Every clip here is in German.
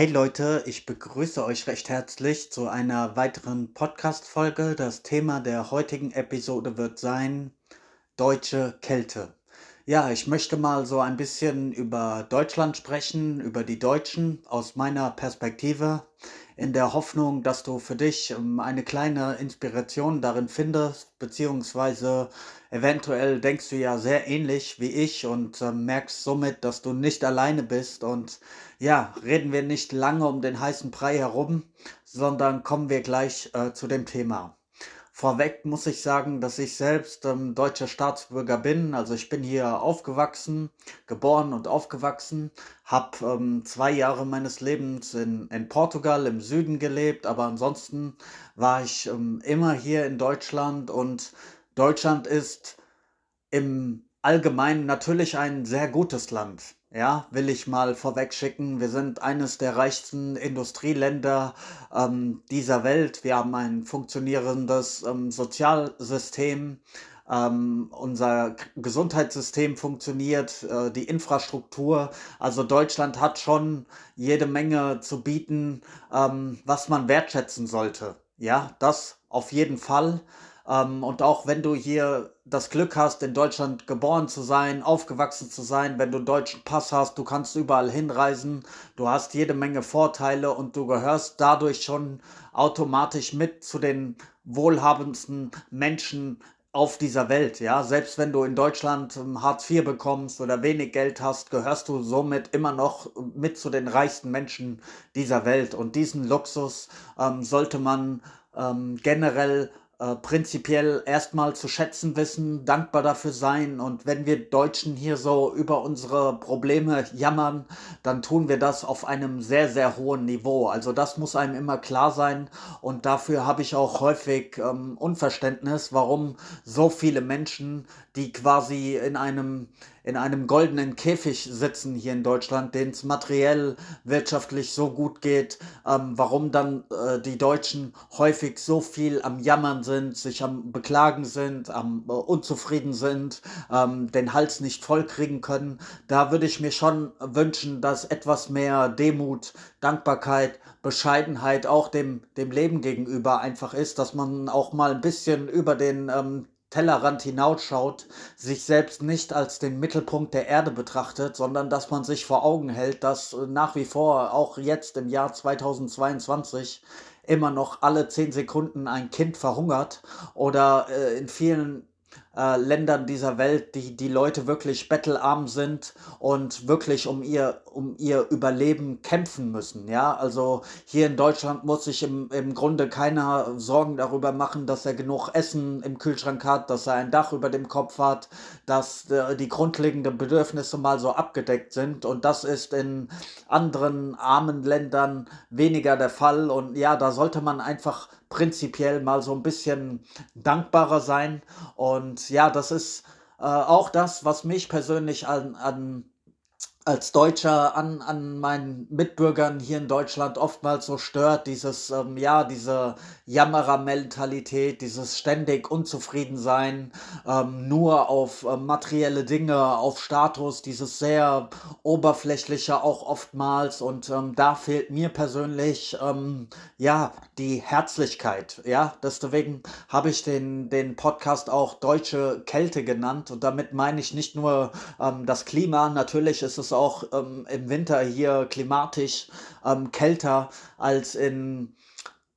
Hey Leute, ich begrüße euch recht herzlich zu einer weiteren Podcast-Folge. Das Thema der heutigen Episode wird sein Deutsche Kälte. Ja, ich möchte mal so ein bisschen über Deutschland sprechen, über die Deutschen aus meiner Perspektive, in der Hoffnung, dass du für dich ähm, eine kleine Inspiration darin findest, beziehungsweise eventuell denkst du ja sehr ähnlich wie ich und äh, merkst somit, dass du nicht alleine bist. Und ja, reden wir nicht lange um den heißen Brei herum, sondern kommen wir gleich äh, zu dem Thema. Vorweg muss ich sagen, dass ich selbst ähm, deutscher Staatsbürger bin. Also ich bin hier aufgewachsen, geboren und aufgewachsen, habe ähm, zwei Jahre meines Lebens in, in Portugal im Süden gelebt, aber ansonsten war ich ähm, immer hier in Deutschland und Deutschland ist im Allgemeinen natürlich ein sehr gutes Land. Ja, will ich mal vorweg schicken. Wir sind eines der reichsten Industrieländer ähm, dieser Welt. Wir haben ein funktionierendes ähm, Sozialsystem. Ähm, unser Gesundheitssystem funktioniert, äh, die Infrastruktur. Also Deutschland hat schon jede Menge zu bieten, ähm, was man wertschätzen sollte. Ja, das auf jeden Fall. Ähm, und auch wenn du hier das Glück hast, in Deutschland geboren zu sein, aufgewachsen zu sein, wenn du einen deutschen Pass hast, du kannst überall hinreisen, du hast jede Menge Vorteile und du gehörst dadurch schon automatisch mit zu den wohlhabendsten Menschen auf dieser Welt, ja. Selbst wenn du in Deutschland ähm, Hartz IV bekommst oder wenig Geld hast, gehörst du somit immer noch mit zu den reichsten Menschen dieser Welt. Und diesen Luxus ähm, sollte man ähm, generell äh, prinzipiell erstmal zu schätzen wissen, dankbar dafür sein. Und wenn wir Deutschen hier so über unsere Probleme jammern, dann tun wir das auf einem sehr, sehr hohen Niveau. Also das muss einem immer klar sein. Und dafür habe ich auch häufig ähm, Unverständnis, warum so viele Menschen, die quasi in einem in einem goldenen Käfig sitzen hier in Deutschland, denen es materiell, wirtschaftlich so gut geht, ähm, warum dann äh, die Deutschen häufig so viel am Jammern sind, sich am Beklagen sind, am äh, unzufrieden sind, ähm, den Hals nicht voll kriegen können. Da würde ich mir schon wünschen, dass etwas mehr Demut, Dankbarkeit, Bescheidenheit auch dem, dem Leben gegenüber einfach ist, dass man auch mal ein bisschen über den ähm, Tellerrand hinausschaut, sich selbst nicht als den Mittelpunkt der Erde betrachtet, sondern dass man sich vor Augen hält, dass äh, nach wie vor auch jetzt im Jahr 2022 immer noch alle zehn Sekunden ein Kind verhungert oder äh, in vielen äh, Ländern dieser Welt, die die Leute wirklich bettelarm sind und wirklich um ihr, um ihr Überleben kämpfen müssen. Ja, also hier in Deutschland muss sich im, im Grunde keiner Sorgen darüber machen, dass er genug Essen im Kühlschrank hat, dass er ein Dach über dem Kopf hat, dass äh, die grundlegenden Bedürfnisse mal so abgedeckt sind. Und das ist in anderen armen Ländern weniger der Fall. Und ja, da sollte man einfach prinzipiell mal so ein bisschen dankbarer sein. Und ja, das ist äh, auch das, was mich persönlich an, an als Deutscher an, an meinen Mitbürgern hier in Deutschland oftmals so stört, dieses, ähm, ja, diese Jammerer-Mentalität, dieses ständig Unzufriedensein, ähm, nur auf äh, materielle Dinge, auf Status, dieses sehr oberflächliche auch oftmals. Und ähm, da fehlt mir persönlich, ähm, ja, die Herzlichkeit, ja, deswegen habe ich den, den Podcast auch Deutsche Kälte genannt. Und damit meine ich nicht nur ähm, das Klima, natürlich ist es auch ähm, im Winter hier klimatisch ähm, kälter als in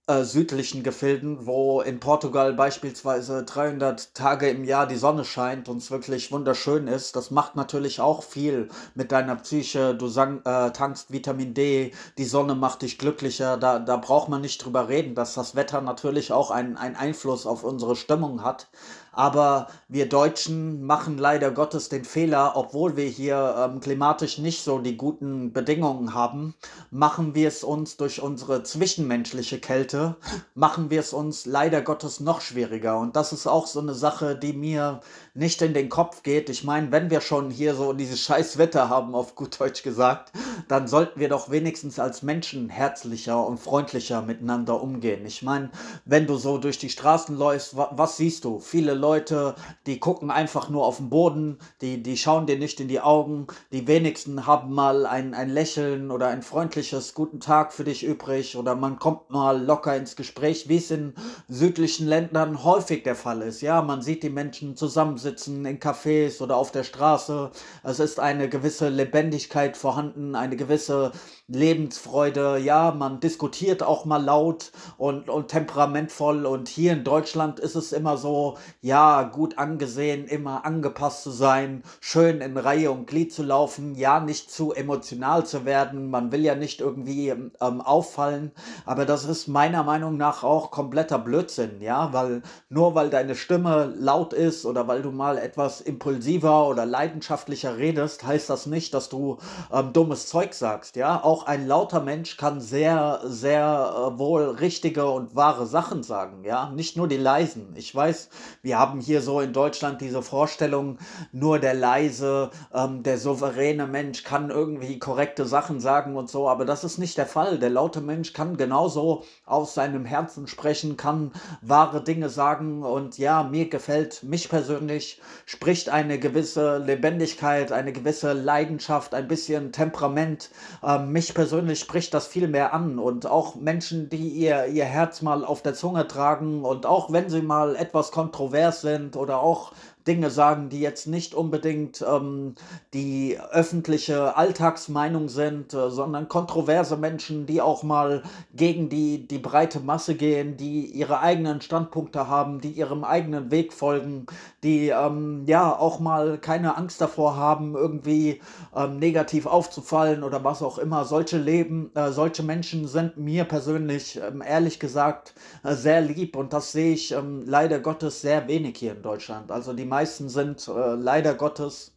äh, südlichen Gefilden, wo in Portugal beispielsweise 300 Tage im Jahr die Sonne scheint und es wirklich wunderschön ist. Das macht natürlich auch viel mit deiner Psyche. Du sang, äh, tankst Vitamin D, die Sonne macht dich glücklicher. Da, da braucht man nicht drüber reden, dass das Wetter natürlich auch einen Einfluss auf unsere Stimmung hat. Aber wir Deutschen machen leider Gottes den Fehler, obwohl wir hier ähm, klimatisch nicht so die guten Bedingungen haben, machen wir es uns durch unsere zwischenmenschliche Kälte, machen wir es uns leider Gottes noch schwieriger. Und das ist auch so eine Sache, die mir nicht in den Kopf geht. Ich meine, wenn wir schon hier so dieses scheiß Wetter haben, auf gut Deutsch gesagt, dann sollten wir doch wenigstens als Menschen herzlicher und freundlicher miteinander umgehen. Ich meine, wenn du so durch die Straßen läufst, was siehst du? Viele Leute, die gucken einfach nur auf den Boden, die, die schauen dir nicht in die Augen. Die wenigsten haben mal ein, ein Lächeln oder ein freundliches Guten Tag für dich übrig oder man kommt mal locker ins Gespräch, wie es in südlichen Ländern häufig der Fall ist. Ja, man sieht die Menschen zusammensitzen in Cafés oder auf der Straße. Es ist eine gewisse Lebendigkeit vorhanden, eine gewisse Lebensfreude. Ja, man diskutiert auch mal laut und, und temperamentvoll. Und hier in Deutschland ist es immer so, ja, gut angesehen, immer angepasst zu sein, schön in Reihe und Glied zu laufen, ja, nicht zu emotional zu werden. Man will ja nicht irgendwie ähm, auffallen. Aber das ist meiner Meinung nach auch kompletter Blödsinn, ja, weil nur weil deine Stimme laut ist oder weil du mal etwas impulsiver oder leidenschaftlicher redest, heißt das nicht, dass du ähm, dummes Zeug sagst, ja. Auch ein lauter Mensch kann sehr, sehr äh, wohl richtige und wahre Sachen sagen, ja, nicht nur die leisen. Ich weiß, wir haben hier so in Deutschland diese Vorstellung, nur der leise, ähm, der souveräne Mensch kann irgendwie korrekte Sachen sagen und so, aber das ist nicht der Fall. Der laute Mensch kann genauso aus seinem Herzen sprechen, kann wahre Dinge sagen und ja, mir gefällt, mich persönlich spricht eine gewisse Lebendigkeit, eine gewisse Leidenschaft, ein bisschen Temperament äh, mich mich persönlich spricht das viel mehr an und auch Menschen, die ihr, ihr Herz mal auf der Zunge tragen und auch wenn sie mal etwas kontrovers sind oder auch Dinge sagen, die jetzt nicht unbedingt ähm, die öffentliche Alltagsmeinung sind, äh, sondern kontroverse Menschen, die auch mal gegen die, die breite Masse gehen, die ihre eigenen Standpunkte haben, die ihrem eigenen Weg folgen, die ähm, ja auch mal keine Angst davor haben, irgendwie ähm, negativ aufzufallen oder was auch immer. Solche Leben, äh, solche Menschen sind mir persönlich ähm, ehrlich gesagt äh, sehr lieb und das sehe ich ähm, leider Gottes sehr wenig hier in Deutschland. Also die meisten sind äh, leider Gottes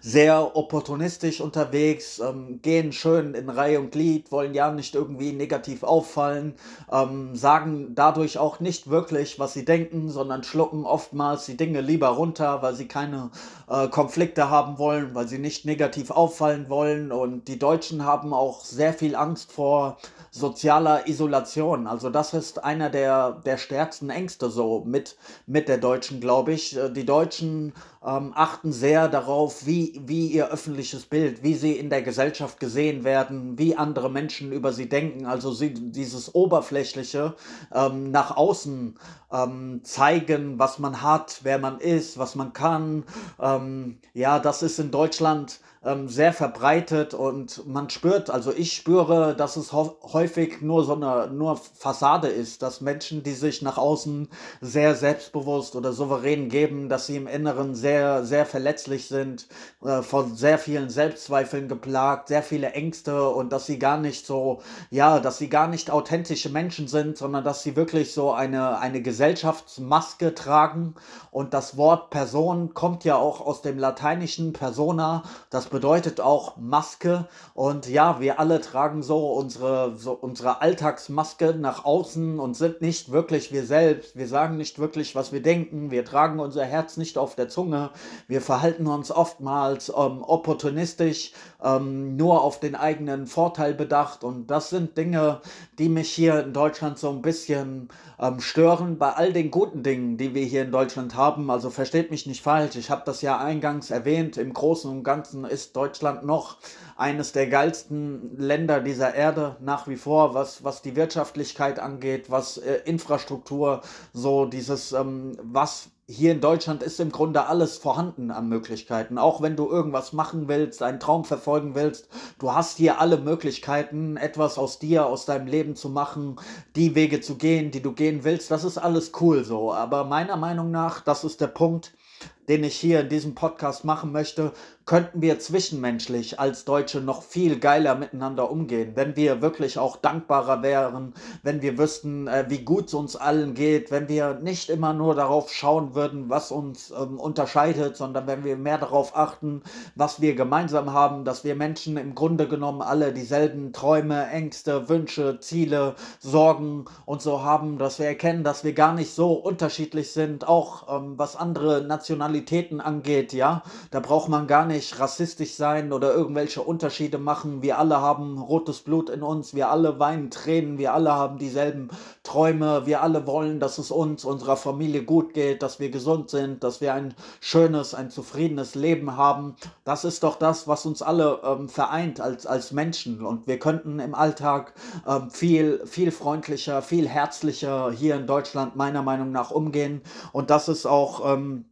sehr opportunistisch unterwegs, ähm, gehen schön in Reihe und Glied, wollen ja nicht irgendwie negativ auffallen, ähm, sagen dadurch auch nicht wirklich, was sie denken, sondern schlucken oftmals die Dinge lieber runter, weil sie keine äh, Konflikte haben wollen, weil sie nicht negativ auffallen wollen. Und die Deutschen haben auch sehr viel Angst vor sozialer Isolation. Also das ist einer der, der stärksten Ängste so mit, mit der Deutschen, glaube ich. Äh, die Deutschen ähm, achten sehr darauf, wie, wie ihr öffentliches Bild, wie sie in der Gesellschaft gesehen werden, wie andere Menschen über sie denken. Also sie, dieses Oberflächliche ähm, nach außen ähm, zeigen, was man hat, wer man ist, was man kann. Ähm, ja, das ist in Deutschland ähm, sehr verbreitet und man spürt, also ich spüre, dass es häufig nur so eine nur Fassade ist, dass Menschen, die sich nach außen sehr selbstbewusst oder souverän geben, dass sie im Inneren sehr, sehr verletzlich sind, äh, von sehr vielen Selbstzweifeln geplagt, sehr viele Ängste und dass sie gar nicht so, ja, dass sie gar nicht authentische Menschen sind, sondern dass sie wirklich so eine, eine Gesellschaftsmaske tragen. Und das Wort Person kommt ja auch aus dem lateinischen Persona, das bedeutet auch Maske. Und ja, wir alle tragen so unsere, so unsere Alltagsmaske nach außen und sind nicht wirklich wir selbst. Wir sagen nicht wirklich, was wir denken. Wir tragen unser Herz nicht auf der Zunge. Wir verhalten uns oftmals ähm, opportunistisch, ähm, nur auf den eigenen Vorteil bedacht. Und das sind Dinge, die mich hier in Deutschland so ein bisschen ähm, stören. Bei all den guten Dingen, die wir hier in Deutschland haben. Also versteht mich nicht falsch. Ich habe das ja eingangs erwähnt. Im Großen und Ganzen ist ist Deutschland noch eines der geilsten Länder dieser Erde nach wie vor, was, was die Wirtschaftlichkeit angeht, was äh, Infrastruktur, so dieses, ähm, was hier in Deutschland ist im Grunde alles vorhanden an Möglichkeiten. Auch wenn du irgendwas machen willst, einen Traum verfolgen willst, du hast hier alle Möglichkeiten, etwas aus dir, aus deinem Leben zu machen, die Wege zu gehen, die du gehen willst. Das ist alles cool so. Aber meiner Meinung nach, das ist der Punkt, den ich hier in diesem Podcast machen möchte, könnten wir zwischenmenschlich als Deutsche noch viel geiler miteinander umgehen, wenn wir wirklich auch dankbarer wären, wenn wir wüssten, äh, wie gut es uns allen geht, wenn wir nicht immer nur darauf schauen würden, was uns ähm, unterscheidet, sondern wenn wir mehr darauf achten, was wir gemeinsam haben, dass wir Menschen im Grunde genommen alle dieselben Träume, Ängste, Wünsche, Ziele, Sorgen und so haben, dass wir erkennen, dass wir gar nicht so unterschiedlich sind, auch ähm, was andere Nationalitäten Nationalitäten angeht, ja, da braucht man gar nicht rassistisch sein oder irgendwelche Unterschiede machen. Wir alle haben rotes Blut in uns, wir alle weinen Tränen, wir alle haben dieselben Träume, wir alle wollen, dass es uns, unserer Familie gut geht, dass wir gesund sind, dass wir ein schönes, ein zufriedenes Leben haben. Das ist doch das, was uns alle ähm, vereint als, als Menschen. Und wir könnten im Alltag ähm, viel, viel freundlicher, viel herzlicher hier in Deutschland meiner Meinung nach umgehen. Und das ist auch ähm,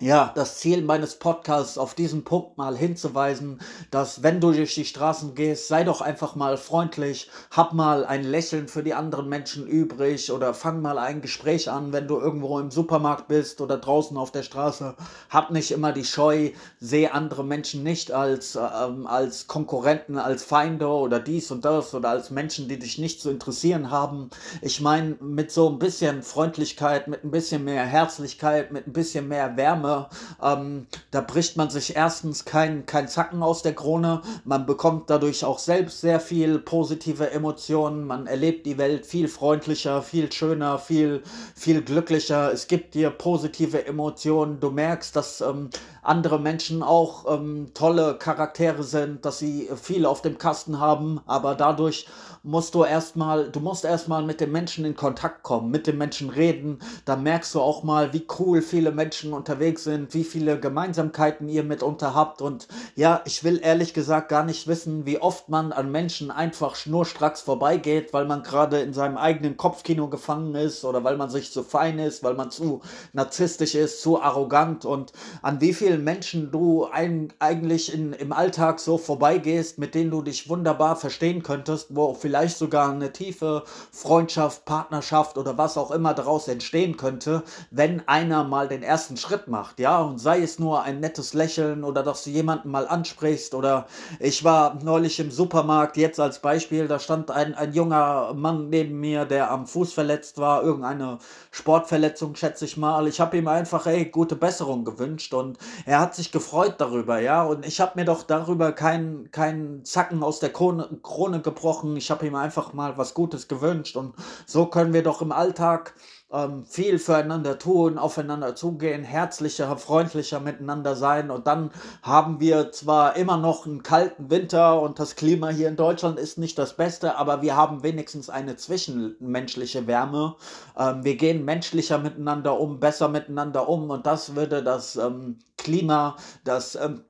ja, das Ziel meines Podcasts auf diesen Punkt mal hinzuweisen, dass wenn du durch die Straßen gehst, sei doch einfach mal freundlich, hab mal ein Lächeln für die anderen Menschen übrig oder fang mal ein Gespräch an, wenn du irgendwo im Supermarkt bist oder draußen auf der Straße. Hab nicht immer die Scheu, sehe andere Menschen nicht als, ähm, als Konkurrenten, als Feinde oder dies und das oder als Menschen, die dich nicht zu interessieren haben. Ich meine, mit so ein bisschen Freundlichkeit, mit ein bisschen mehr Herzlichkeit, mit ein bisschen mehr Wärme, Wärme. Ähm, da bricht man sich erstens kein, kein Zacken aus der Krone. Man bekommt dadurch auch selbst sehr viel positive Emotionen. Man erlebt die Welt viel freundlicher, viel schöner, viel, viel glücklicher. Es gibt dir positive Emotionen. Du merkst, dass ähm, andere Menschen auch ähm, tolle Charaktere sind, dass sie viel auf dem Kasten haben, aber dadurch musst du erstmal, du musst erstmal mit den Menschen in Kontakt kommen, mit den Menschen reden. Da merkst du auch mal, wie cool viele Menschen unterwegs sind, wie viele Gemeinsamkeiten ihr mitunter habt. Und ja, ich will ehrlich gesagt gar nicht wissen, wie oft man an Menschen einfach schnurstracks vorbeigeht, weil man gerade in seinem eigenen Kopfkino gefangen ist oder weil man sich zu fein ist, weil man zu narzisstisch ist, zu arrogant und an wie vielen Menschen du ein, eigentlich in, im Alltag so vorbeigehst, mit denen du dich wunderbar verstehen könntest, wo vielleicht sogar eine tiefe Freundschaft, Partnerschaft oder was auch immer daraus entstehen könnte, wenn einer mal den ersten Schritt macht, ja, und sei es nur ein nettes Lächeln oder dass du jemanden mal ansprichst oder ich war neulich im Supermarkt, jetzt als Beispiel, da stand ein, ein junger Mann neben mir, der am Fuß verletzt war, irgendeine Sportverletzung, schätze ich mal. Ich habe ihm einfach, ey, gute Besserung gewünscht und er hat sich gefreut darüber, ja, und ich habe mir doch darüber keinen kein Zacken aus der Krone, Krone gebrochen. Ich habe ihm einfach mal was Gutes gewünscht. Und so können wir doch im Alltag ähm, viel füreinander tun, aufeinander zugehen, herzlicher, freundlicher miteinander sein. Und dann haben wir zwar immer noch einen kalten Winter und das Klima hier in Deutschland ist nicht das Beste, aber wir haben wenigstens eine zwischenmenschliche Wärme. Ähm, wir gehen menschlicher miteinander um, besser miteinander um und das würde das ähm, Klima, das ähm,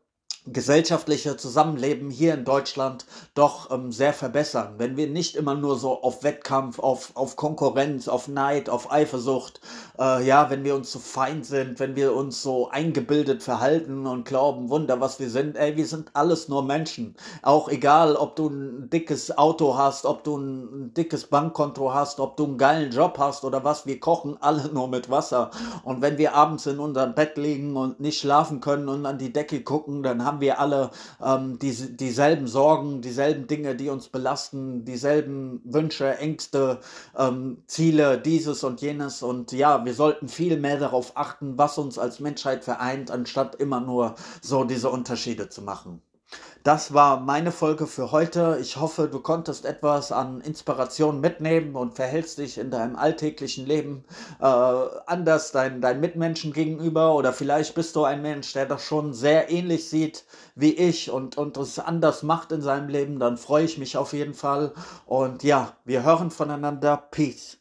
gesellschaftliche Zusammenleben hier in Deutschland doch ähm, sehr verbessern. Wenn wir nicht immer nur so auf Wettkampf, auf, auf Konkurrenz, auf Neid, auf Eifersucht, äh, ja, wenn wir uns so fein sind, wenn wir uns so eingebildet verhalten und glauben, Wunder, was wir sind, ey, wir sind alles nur Menschen. Auch egal, ob du ein dickes Auto hast, ob du ein dickes Bankkonto hast, ob du einen geilen Job hast oder was, wir kochen alle nur mit Wasser. Und wenn wir abends in unserem Bett liegen und nicht schlafen können und an die Decke gucken, dann haben haben wir alle ähm, die, dieselben Sorgen, dieselben Dinge, die uns belasten, dieselben Wünsche, Ängste, ähm, Ziele, dieses und jenes. Und ja, wir sollten viel mehr darauf achten, was uns als Menschheit vereint, anstatt immer nur so diese Unterschiede zu machen. Das war meine Folge für heute. Ich hoffe, du konntest etwas an Inspiration mitnehmen und verhältst dich in deinem alltäglichen Leben äh, anders deinen dein Mitmenschen gegenüber. Oder vielleicht bist du ein Mensch, der das schon sehr ähnlich sieht wie ich und, und es anders macht in seinem Leben. Dann freue ich mich auf jeden Fall. Und ja, wir hören voneinander. Peace.